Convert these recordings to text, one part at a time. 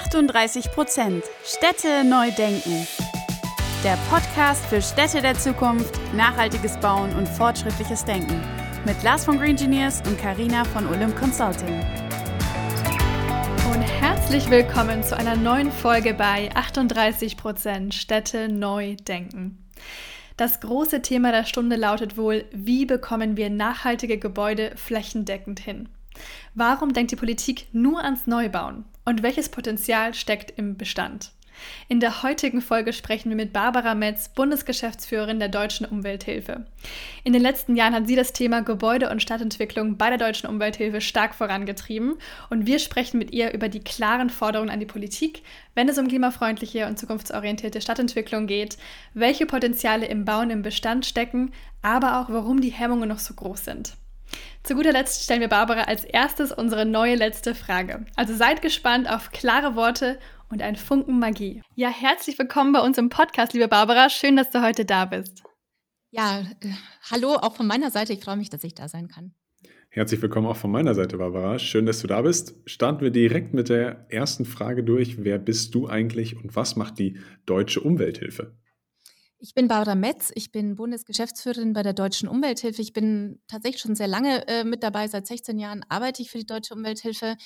38 Prozent Städte neu denken. Der Podcast für Städte der Zukunft, nachhaltiges Bauen und fortschrittliches Denken. Mit Lars von Green Engineers und Karina von Olymp Consulting. Und herzlich willkommen zu einer neuen Folge bei 38 Prozent Städte neu denken. Das große Thema der Stunde lautet wohl, wie bekommen wir nachhaltige Gebäude flächendeckend hin? Warum denkt die Politik nur ans Neubauen? Und welches Potenzial steckt im Bestand? In der heutigen Folge sprechen wir mit Barbara Metz, Bundesgeschäftsführerin der Deutschen Umwelthilfe. In den letzten Jahren hat sie das Thema Gebäude- und Stadtentwicklung bei der Deutschen Umwelthilfe stark vorangetrieben und wir sprechen mit ihr über die klaren Forderungen an die Politik, wenn es um klimafreundliche und zukunftsorientierte Stadtentwicklung geht, welche Potenziale im Bauen im Bestand stecken, aber auch warum die Hemmungen noch so groß sind. Zu guter Letzt stellen wir Barbara als erstes unsere neue letzte Frage. Also seid gespannt auf klare Worte und ein Funken Magie. Ja, herzlich willkommen bei uns im Podcast, liebe Barbara. Schön, dass du heute da bist. Ja, äh, hallo auch von meiner Seite. Ich freue mich, dass ich da sein kann. Herzlich willkommen auch von meiner Seite, Barbara. Schön, dass du da bist. Starten wir direkt mit der ersten Frage durch. Wer bist du eigentlich und was macht die Deutsche Umwelthilfe? Ich bin Barbara Metz, ich bin Bundesgeschäftsführerin bei der Deutschen Umwelthilfe. Ich bin tatsächlich schon sehr lange äh, mit dabei, seit 16 Jahren arbeite ich für die Deutsche Umwelthilfe.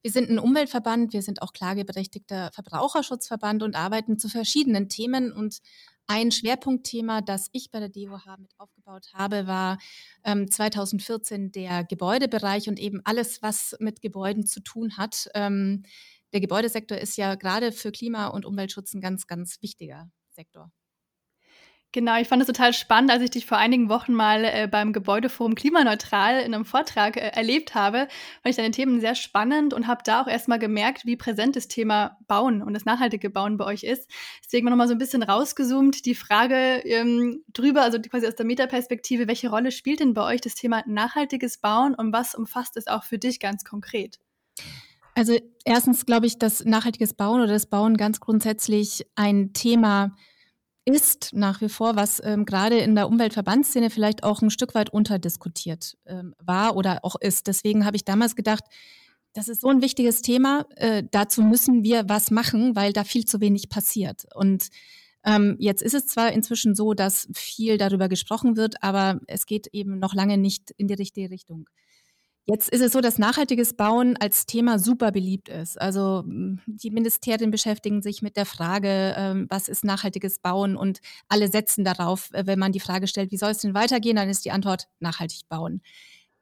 Wir sind ein Umweltverband, wir sind auch klageberechtigter Verbraucherschutzverband und arbeiten zu verschiedenen Themen. Und ein Schwerpunktthema, das ich bei der DOH mit aufgebaut habe, war ähm, 2014 der Gebäudebereich und eben alles, was mit Gebäuden zu tun hat. Ähm, der Gebäudesektor ist ja gerade für Klima- und Umweltschutz ein ganz, ganz wichtiger Sektor. Genau, ich fand es total spannend, als ich dich vor einigen Wochen mal äh, beim Gebäudeforum Klimaneutral in einem Vortrag äh, erlebt habe. Fand ich deine Themen sehr spannend und habe da auch erstmal gemerkt, wie präsent das Thema Bauen und das nachhaltige Bauen bei euch ist. Deswegen noch mal so ein bisschen rausgezoomt die Frage ähm, drüber, also quasi aus der Metaperspektive, welche Rolle spielt denn bei euch das Thema nachhaltiges Bauen und was umfasst es auch für dich ganz konkret? Also erstens glaube ich, dass nachhaltiges Bauen oder das Bauen ganz grundsätzlich ein Thema ist, ist nach wie vor, was ähm, gerade in der Umweltverbandsszene vielleicht auch ein Stück weit unterdiskutiert ähm, war oder auch ist. Deswegen habe ich damals gedacht, das ist so ein wichtiges Thema. Äh, dazu müssen wir was machen, weil da viel zu wenig passiert. Und ähm, jetzt ist es zwar inzwischen so, dass viel darüber gesprochen wird, aber es geht eben noch lange nicht in die richtige Richtung. Jetzt ist es so, dass nachhaltiges Bauen als Thema super beliebt ist. Also hm, die Ministerien beschäftigen sich mit der Frage, ähm, was ist nachhaltiges Bauen und alle setzen darauf, äh, wenn man die Frage stellt, wie soll es denn weitergehen, dann ist die Antwort nachhaltig bauen.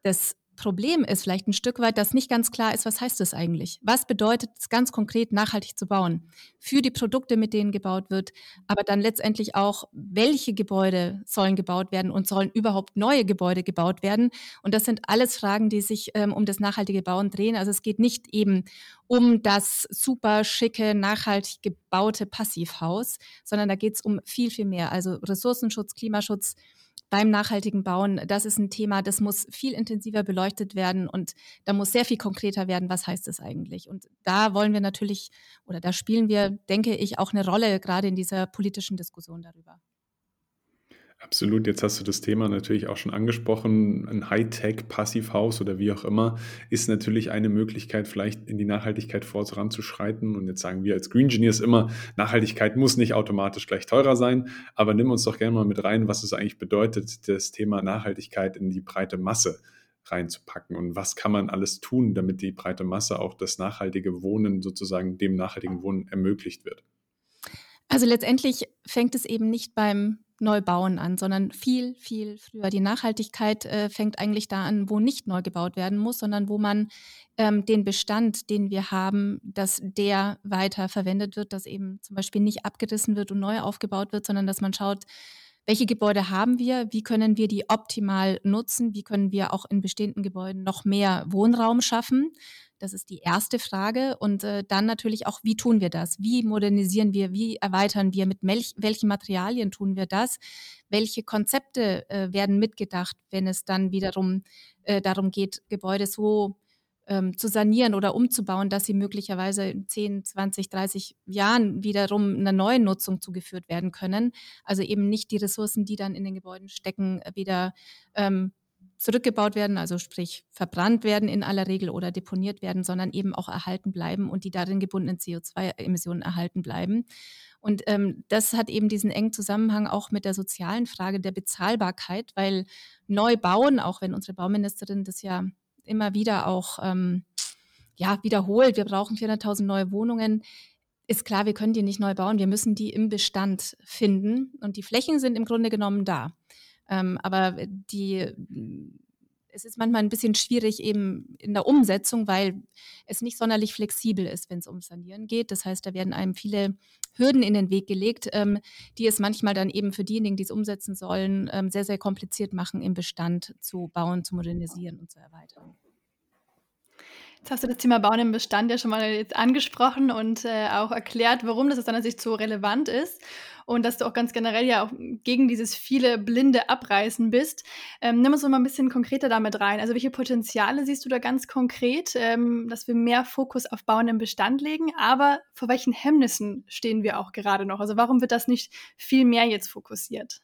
Das Problem ist vielleicht ein Stück weit, dass nicht ganz klar ist, was heißt das eigentlich? Was bedeutet es ganz konkret, nachhaltig zu bauen? Für die Produkte, mit denen gebaut wird, aber dann letztendlich auch, welche Gebäude sollen gebaut werden und sollen überhaupt neue Gebäude gebaut werden? Und das sind alles Fragen, die sich ähm, um das nachhaltige Bauen drehen. Also es geht nicht eben um das super schicke, nachhaltig gebaute Passivhaus, sondern da geht es um viel, viel mehr. Also Ressourcenschutz, Klimaschutz, beim nachhaltigen Bauen, das ist ein Thema, das muss viel intensiver beleuchtet werden und da muss sehr viel konkreter werden, was heißt das eigentlich. Und da wollen wir natürlich, oder da spielen wir, denke ich, auch eine Rolle, gerade in dieser politischen Diskussion darüber. Absolut, jetzt hast du das Thema natürlich auch schon angesprochen. Ein Hightech-Passivhaus oder wie auch immer ist natürlich eine Möglichkeit, vielleicht in die Nachhaltigkeit voranzuschreiten. Und jetzt sagen wir als Green Engineers immer, Nachhaltigkeit muss nicht automatisch gleich teurer sein, aber nimm uns doch gerne mal mit rein, was es eigentlich bedeutet, das Thema Nachhaltigkeit in die breite Masse reinzupacken und was kann man alles tun, damit die breite Masse auch das nachhaltige Wohnen sozusagen dem nachhaltigen Wohnen ermöglicht wird. Also letztendlich fängt es eben nicht beim neu bauen an, sondern viel, viel früher. Die Nachhaltigkeit äh, fängt eigentlich da an, wo nicht neu gebaut werden muss, sondern wo man ähm, den Bestand, den wir haben, dass der weiter verwendet wird, dass eben zum Beispiel nicht abgerissen wird und neu aufgebaut wird, sondern dass man schaut, welche Gebäude haben wir? Wie können wir die optimal nutzen? Wie können wir auch in bestehenden Gebäuden noch mehr Wohnraum schaffen? Das ist die erste Frage. Und äh, dann natürlich auch, wie tun wir das? Wie modernisieren wir? Wie erweitern wir? Mit welchen Materialien tun wir das? Welche Konzepte äh, werden mitgedacht, wenn es dann wiederum äh, darum geht, Gebäude so ähm, zu sanieren oder umzubauen, dass sie möglicherweise in 10, 20, 30 Jahren wiederum einer neuen Nutzung zugeführt werden können. Also eben nicht die Ressourcen, die dann in den Gebäuden stecken, wieder ähm, zurückgebaut werden, also sprich verbrannt werden in aller Regel oder deponiert werden, sondern eben auch erhalten bleiben und die darin gebundenen CO2-Emissionen erhalten bleiben. Und ähm, das hat eben diesen engen Zusammenhang auch mit der sozialen Frage der Bezahlbarkeit, weil neu bauen, auch wenn unsere Bauministerin das ja immer wieder auch ähm, ja, wiederholt, wir brauchen 400.000 neue Wohnungen, ist klar, wir können die nicht neu bauen, wir müssen die im Bestand finden. Und die Flächen sind im Grunde genommen da. Ähm, aber die, es ist manchmal ein bisschen schwierig eben in der Umsetzung, weil es nicht sonderlich flexibel ist, wenn es um Sanieren geht. Das heißt, da werden einem viele Hürden in den Weg gelegt, ähm, die es manchmal dann eben für diejenigen, die es umsetzen sollen, ähm, sehr, sehr kompliziert machen, im Bestand zu bauen, zu modernisieren und zu erweitern. Jetzt hast du das Thema Bauen im Bestand ja schon mal jetzt angesprochen und äh, auch erklärt, warum das aus deiner Sicht so relevant ist und dass du auch ganz generell ja auch gegen dieses viele blinde Abreißen bist. Ähm, nimm uns mal ein bisschen konkreter damit rein. Also welche Potenziale siehst du da ganz konkret, ähm, dass wir mehr Fokus auf Bauen im Bestand legen, aber vor welchen Hemmnissen stehen wir auch gerade noch? Also warum wird das nicht viel mehr jetzt fokussiert?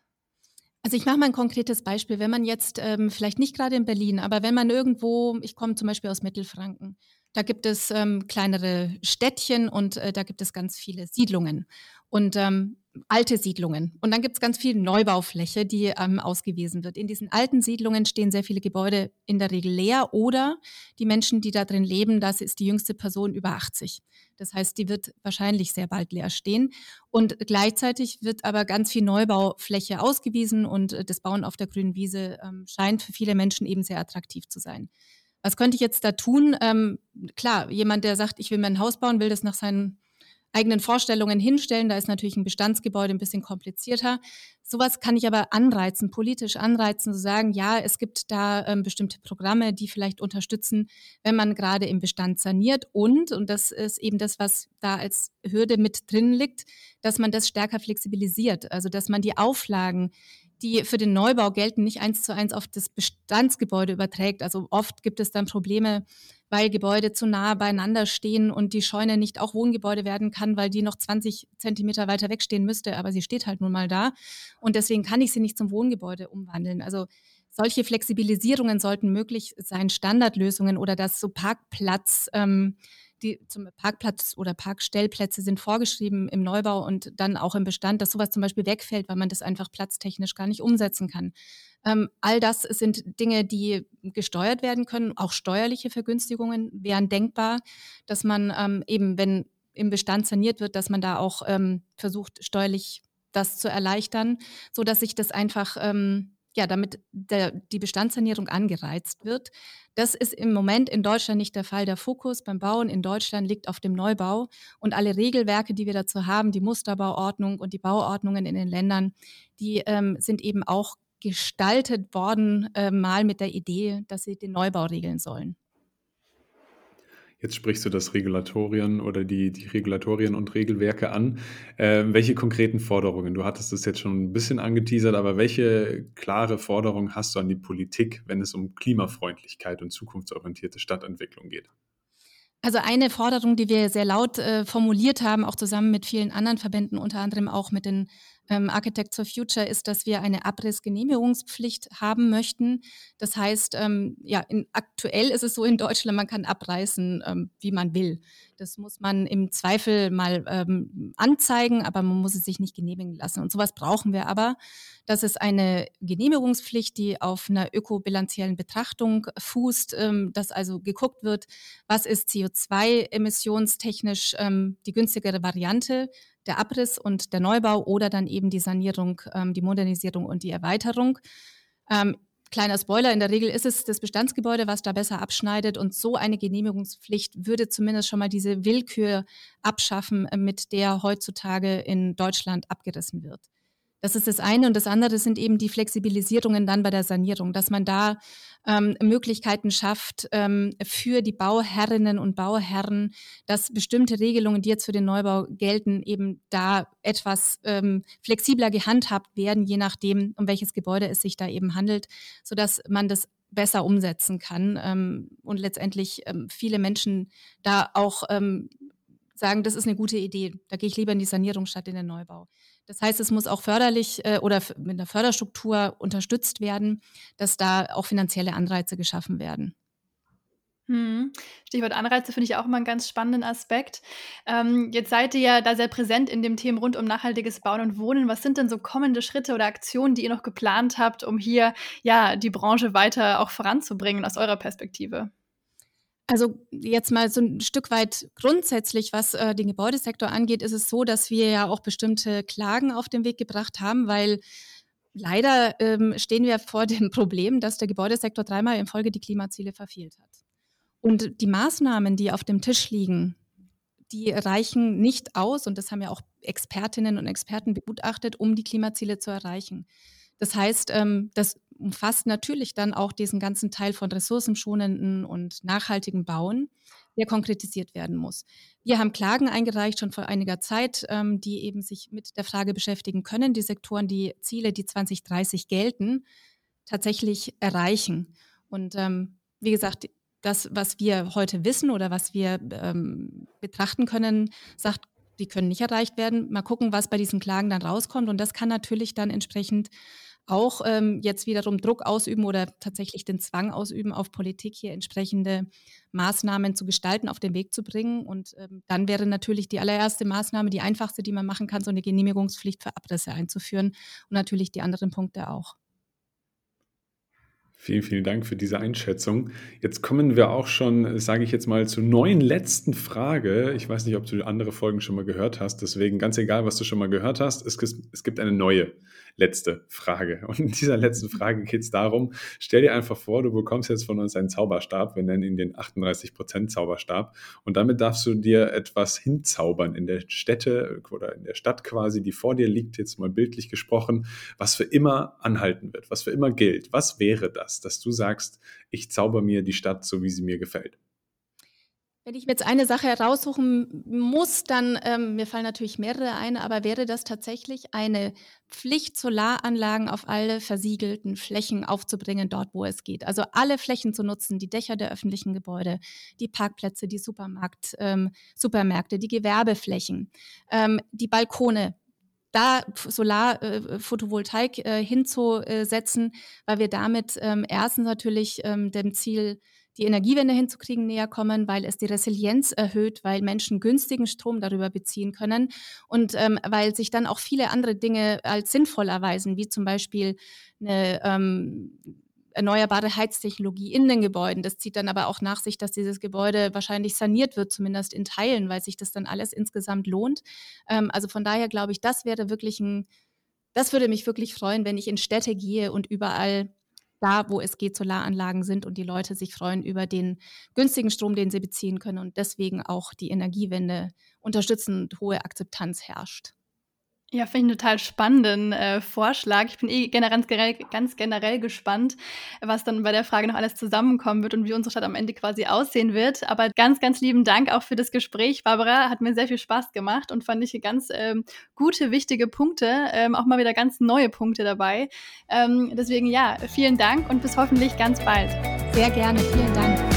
Also ich mache mal ein konkretes Beispiel. Wenn man jetzt ähm, vielleicht nicht gerade in Berlin, aber wenn man irgendwo, ich komme zum Beispiel aus Mittelfranken, da gibt es ähm, kleinere Städtchen und äh, da gibt es ganz viele Siedlungen. Und ähm, alte Siedlungen. Und dann gibt es ganz viel Neubaufläche, die ähm, ausgewiesen wird. In diesen alten Siedlungen stehen sehr viele Gebäude in der Regel leer oder die Menschen, die da drin leben, das ist die jüngste Person über 80. Das heißt, die wird wahrscheinlich sehr bald leer stehen. Und gleichzeitig wird aber ganz viel Neubaufläche ausgewiesen und äh, das Bauen auf der grünen Wiese ähm, scheint für viele Menschen eben sehr attraktiv zu sein. Was könnte ich jetzt da tun? Ähm, klar, jemand, der sagt, ich will mir ein Haus bauen, will das nach seinen eigenen Vorstellungen hinstellen. Da ist natürlich ein Bestandsgebäude ein bisschen komplizierter. Sowas kann ich aber anreizen, politisch anreizen, zu sagen, ja, es gibt da ähm, bestimmte Programme, die vielleicht unterstützen, wenn man gerade im Bestand saniert und, und das ist eben das, was da als Hürde mit drin liegt, dass man das stärker flexibilisiert, also dass man die Auflagen, die für den Neubau gelten, nicht eins zu eins auf das Bestandsgebäude überträgt. Also oft gibt es dann Probleme, weil Gebäude zu nah beieinander stehen und die Scheune nicht auch Wohngebäude werden kann, weil die noch 20 Zentimeter weiter wegstehen müsste, aber sie steht halt nun mal da. Und deswegen kann ich sie nicht zum Wohngebäude umwandeln. Also solche Flexibilisierungen sollten möglich sein, Standardlösungen oder dass so Parkplatz ähm, die zum Parkplatz oder Parkstellplätze sind vorgeschrieben im Neubau und dann auch im Bestand, dass sowas zum Beispiel wegfällt, weil man das einfach platztechnisch gar nicht umsetzen kann. Ähm, all das sind Dinge, die gesteuert werden können. Auch steuerliche Vergünstigungen wären denkbar, dass man ähm, eben, wenn im Bestand saniert wird, dass man da auch ähm, versucht, steuerlich das zu erleichtern, so dass sich das einfach ähm, ja, damit der, die Bestandssanierung angereizt wird. Das ist im Moment in Deutschland nicht der Fall. Der Fokus beim Bauen in Deutschland liegt auf dem Neubau und alle Regelwerke, die wir dazu haben, die Musterbauordnung und die Bauordnungen in den Ländern, die ähm, sind eben auch gestaltet worden, äh, mal mit der Idee, dass sie den Neubau regeln sollen. Jetzt sprichst du das Regulatorien oder die, die Regulatorien und Regelwerke an. Äh, welche konkreten Forderungen? Du hattest es jetzt schon ein bisschen angeteasert, aber welche klare Forderungen hast du an die Politik, wenn es um Klimafreundlichkeit und zukunftsorientierte Stadtentwicklung geht? Also eine Forderung, die wir sehr laut äh, formuliert haben, auch zusammen mit vielen anderen Verbänden, unter anderem auch mit den ähm, Architects for Future ist, dass wir eine Abrissgenehmigungspflicht haben möchten. Das heißt, ähm, ja, in, aktuell ist es so in Deutschland, man kann abreißen, ähm, wie man will. Das muss man im Zweifel mal ähm, anzeigen, aber man muss es sich nicht genehmigen lassen. Und sowas brauchen wir aber. Das ist eine Genehmigungspflicht, die auf einer ökobilanziellen Betrachtung fußt, ähm, dass also geguckt wird, was ist CO2-emissionstechnisch ähm, die günstigere Variante der Abriss und der Neubau oder dann eben die Sanierung, ähm, die Modernisierung und die Erweiterung. Ähm, kleiner Spoiler, in der Regel ist es das Bestandsgebäude, was da besser abschneidet und so eine Genehmigungspflicht würde zumindest schon mal diese Willkür abschaffen, äh, mit der heutzutage in Deutschland abgerissen wird. Das ist das eine. Und das andere sind eben die Flexibilisierungen dann bei der Sanierung, dass man da ähm, Möglichkeiten schafft ähm, für die Bauherrinnen und Bauherren, dass bestimmte Regelungen, die jetzt für den Neubau gelten, eben da etwas ähm, flexibler gehandhabt werden, je nachdem, um welches Gebäude es sich da eben handelt, sodass man das besser umsetzen kann ähm, und letztendlich ähm, viele Menschen da auch ähm, sagen, das ist eine gute Idee, da gehe ich lieber in die Sanierung statt in den Neubau. Das heißt, es muss auch förderlich äh, oder mit einer Förderstruktur unterstützt werden, dass da auch finanzielle Anreize geschaffen werden. Hm. Stichwort Anreize finde ich auch immer einen ganz spannenden Aspekt. Ähm, jetzt seid ihr ja da sehr präsent in dem Themen rund um nachhaltiges Bauen und Wohnen. Was sind denn so kommende Schritte oder Aktionen, die ihr noch geplant habt, um hier ja die Branche weiter auch voranzubringen aus eurer Perspektive? Also jetzt mal so ein Stück weit grundsätzlich, was äh, den Gebäudesektor angeht, ist es so, dass wir ja auch bestimmte Klagen auf den Weg gebracht haben, weil leider ähm, stehen wir vor dem Problem, dass der Gebäudesektor dreimal in Folge die Klimaziele verfehlt hat. Und die Maßnahmen, die auf dem Tisch liegen, die reichen nicht aus, und das haben ja auch Expertinnen und Experten begutachtet, um die Klimaziele zu erreichen. Das heißt, ähm, das umfasst natürlich dann auch diesen ganzen Teil von ressourcenschonenden und nachhaltigen Bauen, der konkretisiert werden muss. Wir haben Klagen eingereicht schon vor einiger Zeit, ähm, die eben sich mit der Frage beschäftigen können, die Sektoren die Ziele, die 2030 gelten, tatsächlich erreichen. Und ähm, wie gesagt, das, was wir heute wissen oder was wir ähm, betrachten können, sagt, die können nicht erreicht werden. Mal gucken, was bei diesen Klagen dann rauskommt. Und das kann natürlich dann entsprechend auch ähm, jetzt wiederum Druck ausüben oder tatsächlich den Zwang ausüben, auf Politik hier entsprechende Maßnahmen zu gestalten, auf den Weg zu bringen. Und ähm, dann wäre natürlich die allererste Maßnahme, die einfachste, die man machen kann, so eine Genehmigungspflicht für Abrisse einzuführen und natürlich die anderen Punkte auch. Vielen, vielen Dank für diese Einschätzung. Jetzt kommen wir auch schon, sage ich jetzt mal, zur neuen letzten Frage. Ich weiß nicht, ob du andere Folgen schon mal gehört hast, deswegen ganz egal, was du schon mal gehört hast, es, es gibt eine neue letzte Frage. Und in dieser letzten Frage geht es darum, stell dir einfach vor, du bekommst jetzt von uns einen Zauberstab, wir nennen ihn den 38% Zauberstab und damit darfst du dir etwas hinzaubern in der Städte oder in der Stadt quasi, die vor dir liegt, jetzt mal bildlich gesprochen, was für immer anhalten wird, was für immer gilt. Was wäre das, dass du sagst, ich zauber mir die Stadt so, wie sie mir gefällt? Wenn ich mir jetzt eine Sache heraussuchen muss, dann, ähm, mir fallen natürlich mehrere ein, aber wäre das tatsächlich eine Pflicht, Solaranlagen auf alle versiegelten Flächen aufzubringen, dort wo es geht. Also alle Flächen zu nutzen, die Dächer der öffentlichen Gebäude, die Parkplätze, die Supermarkt, ähm, Supermärkte, die Gewerbeflächen, ähm, die Balkone, da Solar, äh, äh, hinzusetzen, weil wir damit ähm, erstens natürlich ähm, dem Ziel die Energiewende hinzukriegen, näher kommen, weil es die Resilienz erhöht, weil Menschen günstigen Strom darüber beziehen können und ähm, weil sich dann auch viele andere Dinge als sinnvoll erweisen, wie zum Beispiel eine ähm, erneuerbare Heiztechnologie in den Gebäuden. Das zieht dann aber auch nach sich, dass dieses Gebäude wahrscheinlich saniert wird, zumindest in Teilen, weil sich das dann alles insgesamt lohnt. Ähm, also von daher glaube ich, das wäre wirklich ein, das würde mich wirklich freuen, wenn ich in Städte gehe und überall da, wo es geht, Solaranlagen sind und die Leute sich freuen über den günstigen Strom, den sie beziehen können und deswegen auch die Energiewende unterstützen und hohe Akzeptanz herrscht. Ja, finde ich einen total spannenden äh, Vorschlag. Ich bin eh generell, ganz generell gespannt, was dann bei der Frage noch alles zusammenkommen wird und wie unsere Stadt am Ende quasi aussehen wird. Aber ganz, ganz lieben Dank auch für das Gespräch, Barbara. Hat mir sehr viel Spaß gemacht und fand ich ganz ähm, gute, wichtige Punkte, ähm, auch mal wieder ganz neue Punkte dabei. Ähm, deswegen ja, vielen Dank und bis hoffentlich ganz bald. Sehr gerne, vielen Dank.